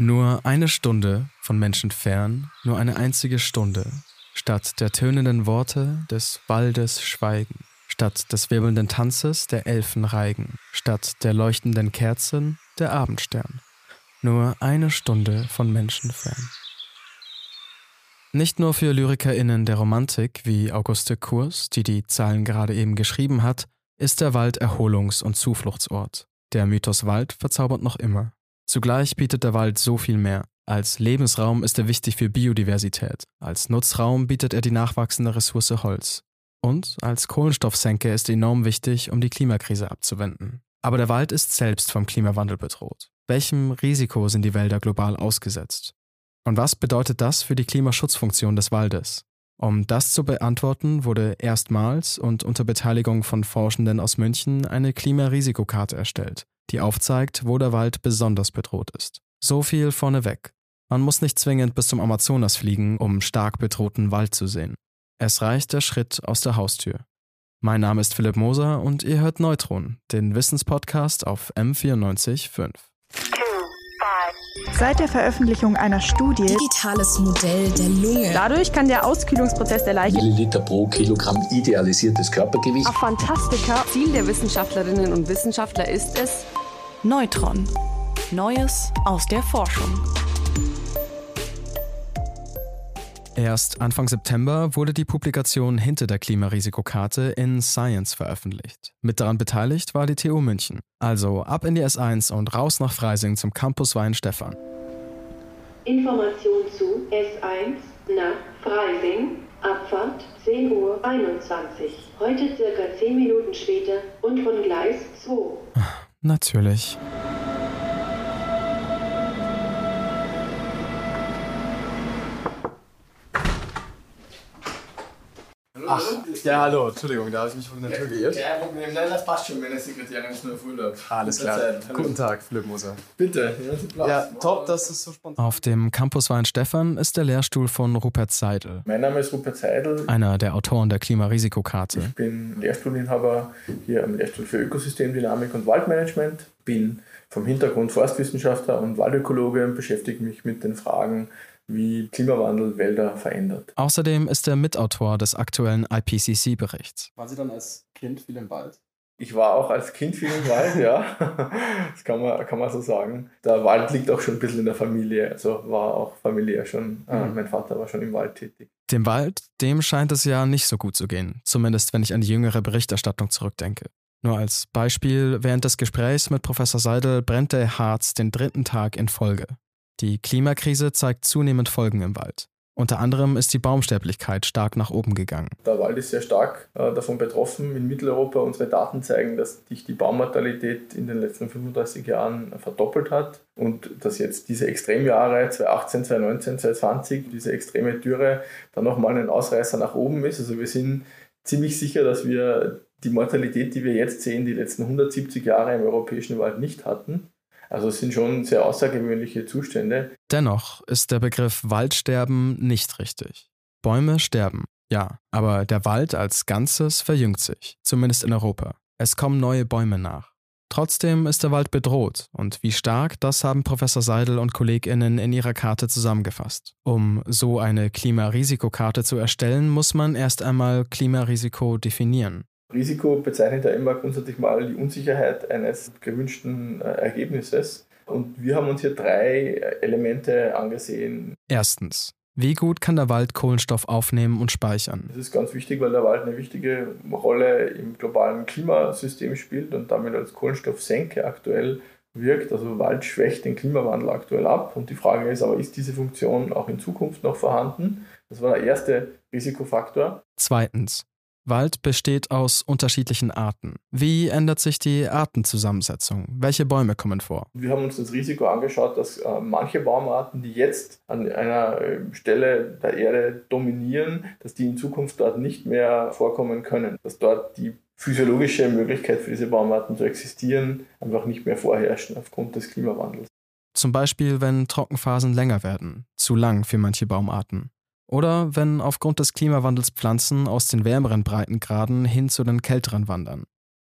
Nur eine Stunde von Menschen fern, nur eine einzige Stunde, statt der tönenden Worte des Waldes Schweigen, statt des wirbelnden Tanzes der Elfen Reigen, statt der leuchtenden Kerzen der Abendstern. Nur eine Stunde von Menschen fern. Nicht nur für LyrikerInnen der Romantik wie Auguste Kurs, die die Zahlen gerade eben geschrieben hat, ist der Wald Erholungs- und Zufluchtsort. Der Mythos Wald verzaubert noch immer. Zugleich bietet der Wald so viel mehr. Als Lebensraum ist er wichtig für Biodiversität. Als Nutzraum bietet er die nachwachsende Ressource Holz. Und als Kohlenstoffsenke ist er enorm wichtig, um die Klimakrise abzuwenden. Aber der Wald ist selbst vom Klimawandel bedroht. Welchem Risiko sind die Wälder global ausgesetzt? Und was bedeutet das für die Klimaschutzfunktion des Waldes? Um das zu beantworten, wurde erstmals und unter Beteiligung von Forschenden aus München eine Klimarisikokarte erstellt, die aufzeigt, wo der Wald besonders bedroht ist. So viel vorneweg. Man muss nicht zwingend bis zum Amazonas fliegen, um stark bedrohten Wald zu sehen. Es reicht der Schritt aus der Haustür. Mein Name ist Philipp Moser und ihr hört Neutron, den Wissenspodcast auf M945. Seit der Veröffentlichung einer Studie Digitales Modell der Lunge. Dadurch kann der Auskühlungsprozess der Leiche Milliliter pro Kilogramm idealisiertes Körpergewicht. auf Fantastika Ziel der Wissenschaftlerinnen und Wissenschaftler ist es, Neutron. Neues aus der Forschung. Erst Anfang September wurde die Publikation hinter der Klimarisikokarte in Science veröffentlicht. Mit daran beteiligt war die TU München. Also ab in die S1 und raus nach Freising zum Campus Weinstefan. Information zu S1 nach Freising, Abfahrt 10.21 Uhr. Heute circa 10 Minuten später und von Gleis 2. Natürlich. Ach, ja, hallo, Entschuldigung, da habe ich mich von der Tür geirrt. Kein Problem, nein, das passt schon, meine Sekretärin ist nur auf Urlaub. Alles klar. Guten Tag, Philipp Moser. Bitte, ja, top, dass es so spontan Auf dem Campus Weinstefan ist der Lehrstuhl von Rupert Seidel, Mein Name ist Rupert Seidel. einer der Autoren der Klimarisikokarte. Ich bin Lehrstuhlinhaber hier am Lehrstuhl für Ökosystemdynamik und Waldmanagement. Bin vom Hintergrund Forstwissenschaftler und Waldökologe und beschäftige mich mit den Fragen, wie Klimawandel Wälder verändert. Außerdem ist er Mitautor des aktuellen IPCC-Berichts. Waren Sie dann als Kind viel im Wald? Ich war auch als Kind viel im Wald, ja. Das kann man, kann man so sagen. Der Wald liegt auch schon ein bisschen in der Familie. Also war auch familiär schon. Äh, Mhm. mein Vater war schon im Wald tätig. Dem Wald, dem scheint es ja nicht so gut zu gehen, zumindest wenn ich an die jüngere Berichterstattung zurückdenke. Nur als Beispiel, während des Gesprächs mit Professor Seidel brennt der Harz den dritten Tag in Folge. Die Klimakrise zeigt zunehmend Folgen im Wald. Unter anderem ist die Baumsterblichkeit stark nach oben gegangen. Der Wald ist sehr stark äh, davon betroffen. In Mitteleuropa unsere Daten zeigen, dass sich die Baumortalität in den letzten 35 Jahren verdoppelt hat und dass jetzt diese Extremjahre 2018, 2019, 2020, diese extreme Dürre dann nochmal ein Ausreißer nach oben ist. Also wir sind ziemlich sicher, dass wir die Mortalität, die wir jetzt sehen, die letzten 170 Jahre im europäischen Wald nicht hatten. Also es sind schon sehr außergewöhnliche Zustände. Dennoch ist der Begriff Waldsterben nicht richtig. Bäume sterben, ja, aber der Wald als Ganzes verjüngt sich, zumindest in Europa. Es kommen neue Bäume nach. Trotzdem ist der Wald bedroht und wie stark, das haben Professor Seidel und KollegInnen in ihrer Karte zusammengefasst. Um so eine Klimarisikokarte zu erstellen, muss man erst einmal Klimarisiko definieren. Risiko bezeichnet ja immer grundsätzlich mal die Unsicherheit eines gewünschten äh, Ergebnisses. Und wir haben uns hier drei äh, Elemente angesehen. Erstens. Wie gut kann der Wald Kohlenstoff aufnehmen und speichern? Das ist ganz wichtig, weil der Wald eine wichtige Rolle im globalen Klimasystem spielt und damit als Kohlenstoffsenke aktuell wirkt. Also Wald schwächt den Klimawandel aktuell ab. Und die Frage ist aber, ist diese Funktion auch in Zukunft noch vorhanden? Das war der erste Risikofaktor. Zweitens. Wald besteht aus unterschiedlichen Arten. Wie ändert sich die Artenzusammensetzung? Welche Bäume kommen vor? Wir haben uns das Risiko angeschaut, dass äh, manche Baumarten, die jetzt an einer äh, Stelle der Erde dominieren, dass die in Zukunft dort nicht mehr vorkommen können. Dass dort die physiologische Möglichkeit für diese Baumarten zu existieren einfach nicht mehr vorherrschen aufgrund des Klimawandels. Zum Beispiel, wenn Trockenphasen länger werden, zu lang für manche Baumarten. Oder wenn aufgrund des Klimawandels Pflanzen aus den wärmeren Breitengraden hin zu den kälteren wandern.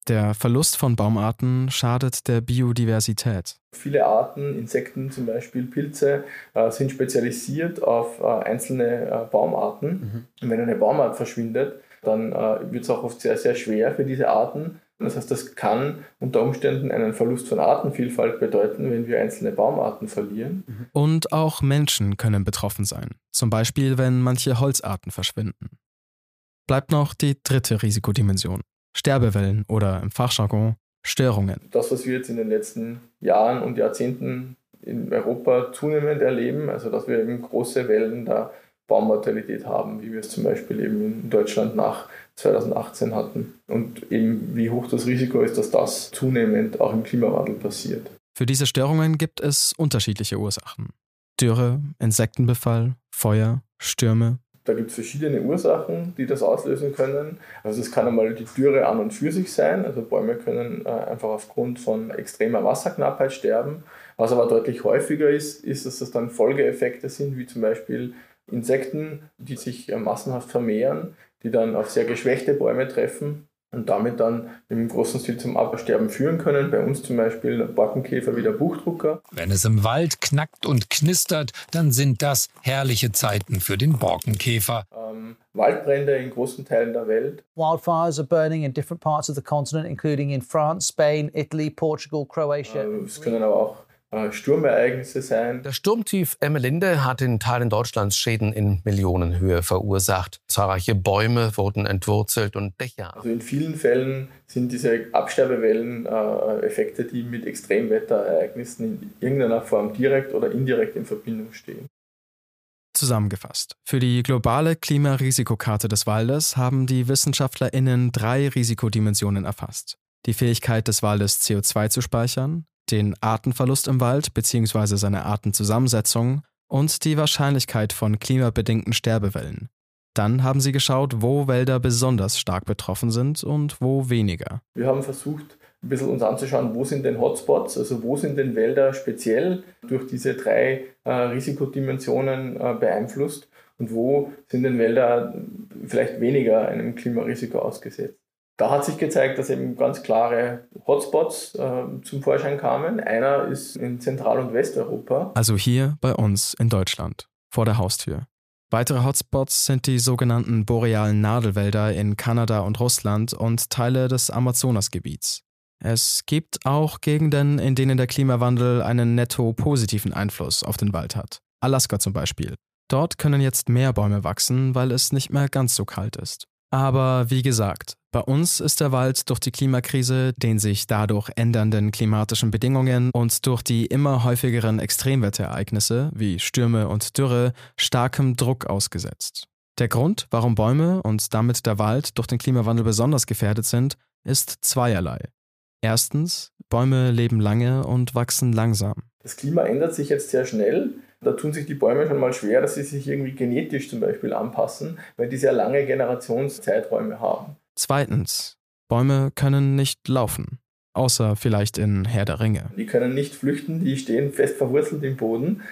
Der Verlust von Baumarten schadet der Biodiversität. Viele Arten, Insekten zum Beispiel, Pilze, äh, sind spezialisiert auf äh, einzelne äh, Baumarten. Mhm. Und wenn eine Baumart verschwindet, dann wird es auch oft sehr, sehr schwer für diese Arten. Das heißt, das kann unter Umständen einen Verlust von Artenvielfalt bedeuten, wenn wir einzelne Baumarten verlieren. Mhm. Und auch Menschen können betroffen sein. Zum Beispiel, wenn manche Holzarten verschwinden. Bleibt noch die dritte Risikodimension. Sterbewellen oder im Fachjargon Störungen. Das, was wir jetzt in den letzten Jahren und Jahrzehnten in Europa zunehmend erleben, also dass wir eben große Wellen der Baumortalität haben, wie wir es zum Beispiel eben in Deutschland nach 2018 hatten. Und eben wie hoch das Risiko ist, dass das zunehmend auch im Klimawandel passiert. Für diese Störungen gibt es unterschiedliche Ursachen. Dürre, Insektenbefall, Feuer, Stürme, da gibt es verschiedene Ursachen, die das auslösen können. Also es kann einmal die Dürre an und für sich sein. Also Bäume können äh, einfach aufgrund von extremer Wasserknappheit sterben. Was aber deutlich häufiger ist, ist, dass das dann Folgeeffekte sind, wie zum Beispiel Insekten, die sich äh, massenhaft vermehren, die dann auf sehr geschwächte Bäume treffen und damit dann im großen Stil zum Absterben führen können. Bei uns zum Beispiel Borkenkäfer wie der Buchdrucker. Wenn es im Wald knackt und knistert, dann sind das herrliche Zeiten für den Borkenkäfer. Ähm, Waldbrände in großen Teilen der Welt. Wildfires are burning in different parts of the continent, including in France, Spain, Italy, Portugal, Croatia. Äh, es können aber auch Sturmereignisse sein. Der Sturmtief Emmelinde hat in Teilen Deutschlands Schäden in Millionenhöhe verursacht. Zahlreiche Bäume wurden entwurzelt und Dächer. Also in vielen Fällen sind diese Absterbewellen äh, Effekte, die mit Extremwetterereignissen in irgendeiner Form direkt oder indirekt in Verbindung stehen. Zusammengefasst. Für die globale Klimarisikokarte des Waldes haben die WissenschaftlerInnen drei Risikodimensionen erfasst. Die Fähigkeit des Waldes CO2 zu speichern, den Artenverlust im Wald bzw. seine Artenzusammensetzung und die Wahrscheinlichkeit von klimabedingten Sterbewellen. Dann haben sie geschaut, wo Wälder besonders stark betroffen sind und wo weniger. Wir haben versucht, ein bisschen uns anzuschauen, wo sind denn Hotspots, also wo sind denn Wälder speziell durch diese drei äh, Risikodimensionen äh, beeinflusst und wo sind denn Wälder vielleicht weniger einem Klimarisiko ausgesetzt. Da hat sich gezeigt, dass eben ganz klare Hotspots äh, zum Vorschein kamen. Einer ist in Zentral- und Westeuropa. Also hier bei uns in Deutschland, vor der Haustür. Weitere Hotspots sind die sogenannten borealen Nadelwälder in Kanada und Russland und Teile des Amazonasgebiets. Es gibt auch Gegenden, in denen der Klimawandel einen netto positiven Einfluss auf den Wald hat. Alaska zum Beispiel. Dort können jetzt mehr Bäume wachsen, weil es nicht mehr ganz so kalt ist. Aber wie gesagt, bei uns ist der Wald durch die Klimakrise, den sich dadurch ändernden klimatischen Bedingungen und durch die immer häufigeren Extremwetterereignisse wie Stürme und Dürre starkem Druck ausgesetzt. Der Grund, warum Bäume und damit der Wald durch den Klimawandel besonders gefährdet sind, ist zweierlei. Erstens, Bäume leben lange und wachsen langsam. Das Klima ändert sich jetzt sehr schnell da tun sich die Bäume schon mal schwer, dass sie sich irgendwie genetisch zum Beispiel anpassen, weil die sehr lange Generationszeiträume haben. Zweitens, Bäume können nicht laufen, außer vielleicht in Herr der Ringe. Die können nicht flüchten, die stehen fest verwurzelt im Boden.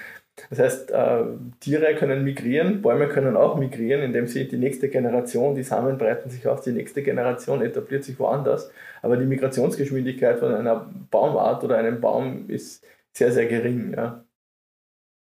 Das heißt, äh, Tiere können migrieren, Bäume können auch migrieren, indem sie die nächste Generation, die Samen breiten sich aus, die nächste Generation etabliert sich woanders. Aber die Migrationsgeschwindigkeit von einer Baumart oder einem Baum ist sehr, sehr gering. Ja.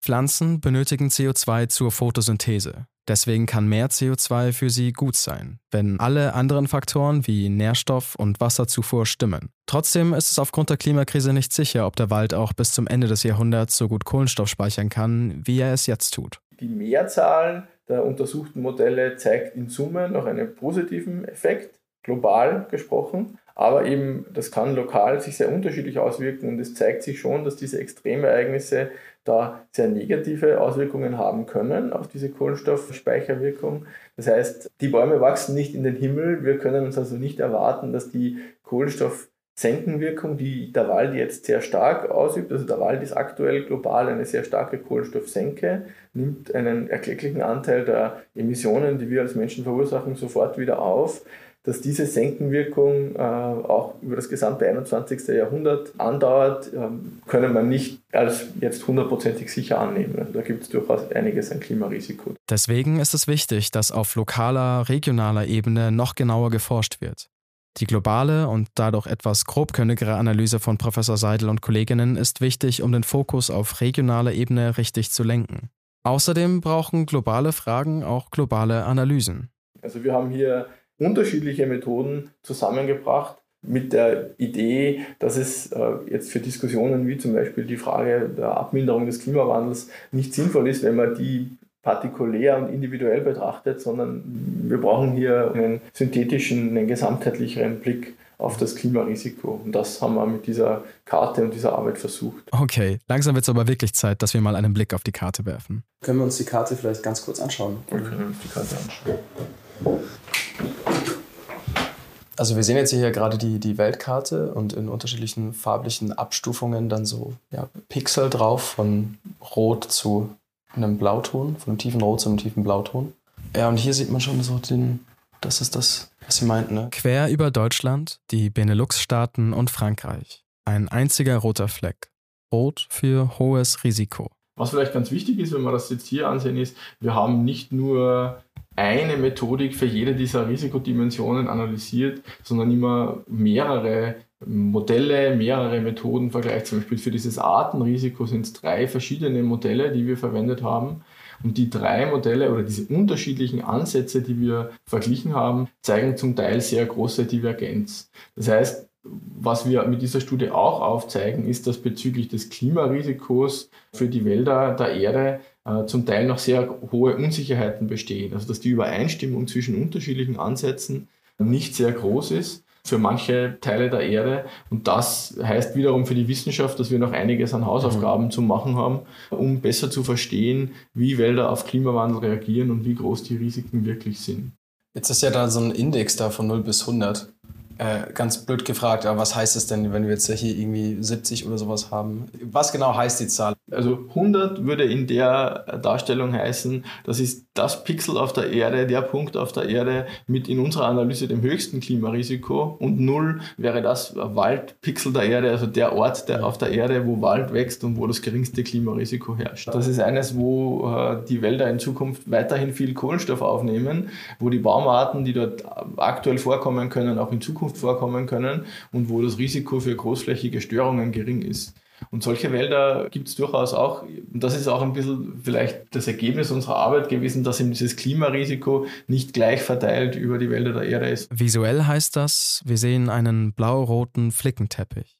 Pflanzen benötigen CO2 zur Photosynthese. Deswegen kann mehr CO2 für sie gut sein, wenn alle anderen Faktoren wie Nährstoff- und Wasserzufuhr stimmen. Trotzdem ist es aufgrund der Klimakrise nicht sicher, ob der Wald auch bis zum Ende des Jahrhunderts so gut Kohlenstoff speichern kann, wie er es jetzt tut. Die Mehrzahl der untersuchten Modelle zeigt in Summe noch einen positiven Effekt, global gesprochen. Aber eben, das kann lokal sich sehr unterschiedlich auswirken und es zeigt sich schon, dass diese Extremereignisse da sehr negative Auswirkungen haben können auf diese Kohlenstoffspeicherwirkung. Das heißt, die Bäume wachsen nicht in den Himmel. Wir können uns also nicht erwarten, dass die Kohlenstoffsenkenwirkung, die der Wald jetzt sehr stark ausübt, also der Wald ist aktuell global eine sehr starke Kohlenstoffsenke, nimmt einen erklecklichen Anteil der Emissionen, die wir als Menschen verursachen, sofort wieder auf dass diese Senkenwirkung äh, auch über das gesamte 21. Jahrhundert andauert, ähm, können wir nicht als jetzt hundertprozentig sicher annehmen. Also da gibt es durchaus einiges an Klimarisiko. Deswegen ist es wichtig, dass auf lokaler, regionaler Ebene noch genauer geforscht wird. Die globale und dadurch etwas grobkönigere Analyse von Professor Seidel und Kolleginnen ist wichtig, um den Fokus auf regionaler Ebene richtig zu lenken. Außerdem brauchen globale Fragen auch globale Analysen. Also wir haben hier unterschiedliche Methoden zusammengebracht mit der Idee, dass es äh, jetzt für Diskussionen wie zum Beispiel die Frage der Abminderung des Klimawandels nicht sinnvoll ist, wenn man die partikulär und individuell betrachtet, sondern wir brauchen hier einen synthetischen, einen gesamtheitlicheren Blick auf das Klimarisiko. Und das haben wir mit dieser Karte und dieser Arbeit versucht. Okay, langsam wird es aber wirklich Zeit, dass wir mal einen Blick auf die Karte werfen. Können wir uns die Karte vielleicht ganz kurz anschauen? Wir können uns die Karte anschauen. Also wir sehen jetzt hier gerade die, die Weltkarte und in unterschiedlichen farblichen Abstufungen dann so ja, Pixel drauf, von Rot zu einem Blauton, von einem tiefen Rot zu einem tiefen Blauton. Ja, und hier sieht man schon so den, das ist das, was Sie meinten, ne? Quer über Deutschland, die Benelux-Staaten und Frankreich. Ein einziger roter Fleck. Rot für hohes Risiko. Was vielleicht ganz wichtig ist, wenn wir das jetzt hier ansehen, ist, wir haben nicht nur eine Methodik für jede dieser Risikodimensionen analysiert, sondern immer mehrere Modelle, mehrere Methoden vergleicht. Zum Beispiel für dieses Artenrisiko sind es drei verschiedene Modelle, die wir verwendet haben. Und die drei Modelle oder diese unterschiedlichen Ansätze, die wir verglichen haben, zeigen zum Teil sehr große Divergenz. Das heißt, was wir mit dieser Studie auch aufzeigen, ist, dass bezüglich des Klimarisikos für die Wälder der Erde äh, zum Teil noch sehr hohe Unsicherheiten bestehen. Also dass die Übereinstimmung zwischen unterschiedlichen Ansätzen nicht sehr groß ist für manche Teile der Erde. Und das heißt wiederum für die Wissenschaft, dass wir noch einiges an Hausaufgaben mhm. zu machen haben, um besser zu verstehen, wie Wälder auf Klimawandel reagieren und wie groß die Risiken wirklich sind. Jetzt ist ja da so ein Index da von 0 bis 100. Äh, ganz blöd gefragt, aber was heißt es denn, wenn wir jetzt hier irgendwie 70 oder sowas haben? Was genau heißt die Zahl? Also 100 würde in der Darstellung heißen, das ist das Pixel auf der Erde, der Punkt auf der Erde mit in unserer Analyse dem höchsten Klimarisiko und 0 wäre das Waldpixel der Erde, also der Ort der auf der Erde, wo Wald wächst und wo das geringste Klimarisiko herrscht. Das ist eines, wo äh, die Wälder in Zukunft weiterhin viel Kohlenstoff aufnehmen, wo die Baumarten, die dort aktuell vorkommen können, auch in Zukunft Zukunft vorkommen können und wo das Risiko für großflächige Störungen gering ist. Und solche Wälder gibt es durchaus auch. Und das ist auch ein bisschen vielleicht das Ergebnis unserer Arbeit gewesen, dass eben dieses Klimarisiko nicht gleich verteilt über die Wälder der Erde ist. Visuell heißt das, wir sehen einen blau-roten Flickenteppich.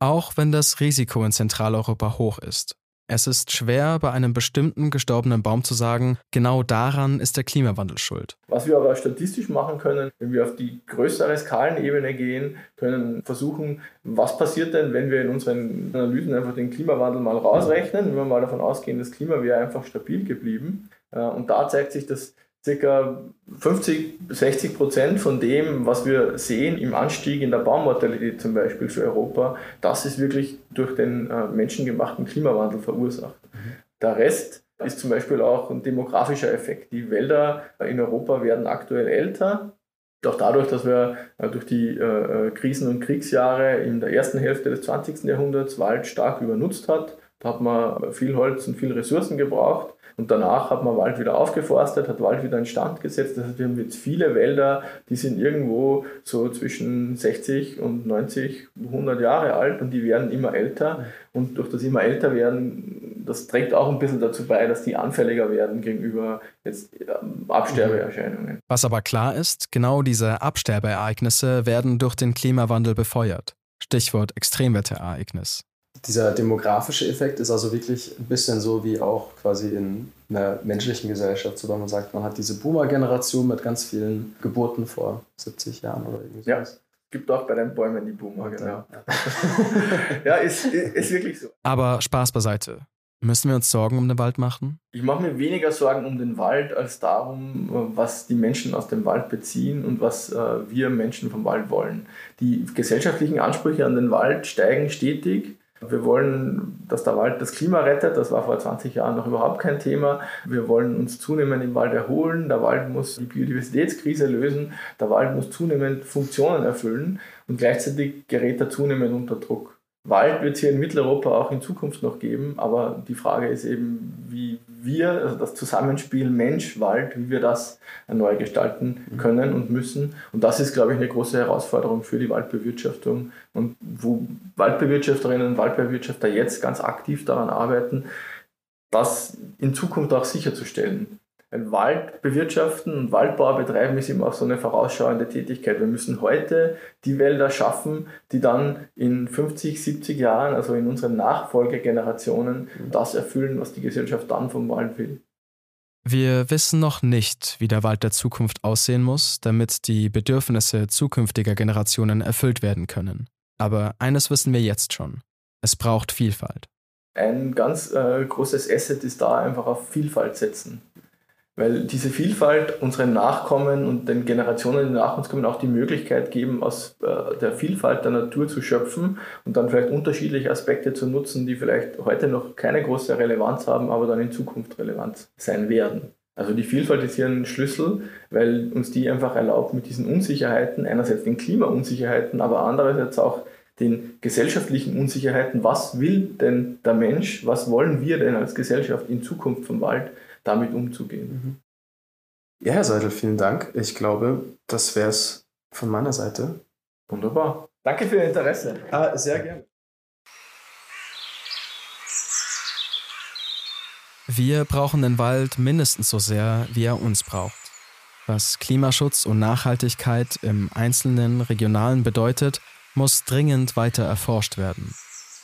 Auch wenn das Risiko in Zentraleuropa hoch ist, es ist schwer, bei einem bestimmten gestorbenen Baum zu sagen, genau daran ist der Klimawandel schuld. Was wir aber statistisch machen können, wenn wir auf die größere Skalenebene gehen, können versuchen, was passiert denn, wenn wir in unseren Analysen einfach den Klimawandel mal rausrechnen, wenn wir mal davon ausgehen, das Klima wäre einfach stabil geblieben. Äh, und da zeigt sich, dass circa 50, 60 Prozent von dem, was wir sehen im Anstieg in der Baumortalität zum Beispiel für Europa, das ist wirklich durch den äh, menschengemachten Klimawandel verursacht. Mhm. Der Rest ist zum Beispiel auch ein demografischer Effekt. Die Wälder in Europa werden aktuell älter. Doch dadurch, dass wir äh, durch die äh, Krisen- und Kriegsjahre in der ersten Hälfte des 20. Jahrhunderts Wald stark übernutzt hat, da hat man viel Holz und viel Ressourcen gebraucht und danach hat man Wald wieder aufgeforstet, hat Wald wieder in Stand gesetzt. Heißt, wir haben jetzt viele Wälder, die sind irgendwo so zwischen 60 und 90, 100 Jahre alt und die werden immer älter. Und durch das immer älter werden, das trägt auch ein bisschen dazu bei, dass die anfälliger werden gegenüber jetzt ähm, Absterbeerscheinungen. Was aber klar ist, genau diese Absterbeereignisse werden durch den Klimawandel befeuert. Stichwort Extremwetterereignis. Dieser demografische Effekt ist also wirklich ein bisschen so wie auch quasi in einer menschlichen Gesellschaft, so wenn man sagt, man hat diese Boomer-Generation mit ganz vielen Geburten vor 70 Jahren oder irgendwie sowas. Ja. Gibt auch bei den Bäumen die Boomer, genau. Ja, ja ist, ist wirklich so. Aber Spaß beiseite. Müssen wir uns Sorgen um den Wald machen? Ich mache mir weniger Sorgen um den Wald als darum, was die Menschen aus dem Wald beziehen und was äh, wir Menschen vom Wald wollen. Die gesellschaftlichen Ansprüche an den Wald steigen stetig. Wir wollen, dass der Wald das Klima rettet. Das war vor 20 Jahren noch überhaupt kein Thema. Wir wollen uns zunehmend im Wald erholen. Der Wald muss die Biodiversitätskrise lösen. Der Wald muss zunehmend Funktionen erfüllen. Und gleichzeitig gerät er zunehmend unter Druck. Wald wird es hier in Mitteleuropa auch in Zukunft noch geben, aber die Frage ist eben, wie wir, also das Zusammenspiel Mensch-Wald, wie wir das neu gestalten können und müssen. Und das ist, glaube ich, eine große Herausforderung für die Waldbewirtschaftung und wo Waldbewirtschafterinnen und Waldbewirtschafter jetzt ganz aktiv daran arbeiten, das in Zukunft auch sicherzustellen. Ein Wald bewirtschaften und Waldbau betreiben ist immer auch so eine vorausschauende Tätigkeit. Wir müssen heute die Wälder schaffen, die dann in 50, 70 Jahren, also in unseren Nachfolgegenerationen, das erfüllen, was die Gesellschaft dann vom Wald will. Wir wissen noch nicht, wie der Wald der Zukunft aussehen muss, damit die Bedürfnisse zukünftiger Generationen erfüllt werden können. Aber eines wissen wir jetzt schon. Es braucht Vielfalt. Ein ganz äh, großes Asset ist da einfach auf Vielfalt setzen. Weil diese Vielfalt unseren Nachkommen und den Generationen, die nach uns kommen, auch die Möglichkeit geben, aus äh, der Vielfalt der Natur zu schöpfen und dann vielleicht unterschiedliche Aspekte zu nutzen, die vielleicht heute noch keine große Relevanz haben, aber dann in Zukunft relevant sein werden. Also die Vielfalt ist hier ein Schlüssel, weil uns die einfach erlaubt, mit diesen Unsicherheiten, einerseits den Klimaunsicherheiten, aber andererseits auch den gesellschaftlichen Unsicherheiten, was will denn der Mensch, was wollen wir denn als Gesellschaft in Zukunft vom Wald, damit umzugehen. Ja, Herr Seidel, vielen Dank. Ich glaube, das wäre es von meiner Seite. Wunderbar. Danke für Ihr Interesse. Ah, sehr gerne. Wir brauchen den Wald mindestens so sehr, wie er uns braucht. Was Klimaschutz und Nachhaltigkeit im einzelnen Regionalen bedeutet, muss dringend weiter erforscht werden.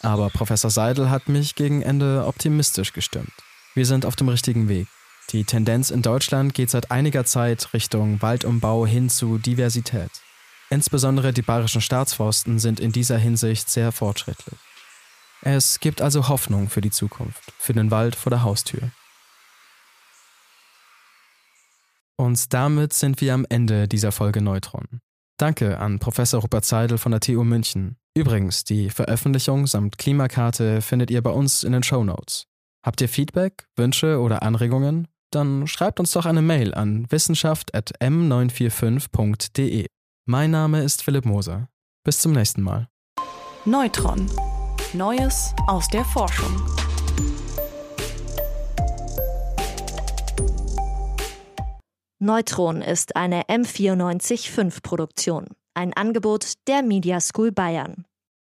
Aber Professor Seidel hat mich gegen Ende optimistisch gestimmt. Wir sind auf dem richtigen Weg. Die Tendenz in Deutschland geht seit einiger Zeit Richtung Waldumbau hin zu Diversität. Insbesondere die bayerischen Staatsforsten sind in dieser Hinsicht sehr fortschrittlich. Es gibt also Hoffnung für die Zukunft, für den Wald vor der Haustür. Und damit sind wir am Ende dieser Folge Neutron. Danke an Professor Rupert Seidel von der TU München. Übrigens, die Veröffentlichung samt Klimakarte findet ihr bei uns in den Show Notes. Habt ihr Feedback, Wünsche oder Anregungen? Dann schreibt uns doch eine Mail an wissenschaft.m945.de. Mein Name ist Philipp Moser. Bis zum nächsten Mal. Neutron. Neues aus der Forschung. Neutron ist eine M945 Produktion, ein Angebot der Media School Bayern.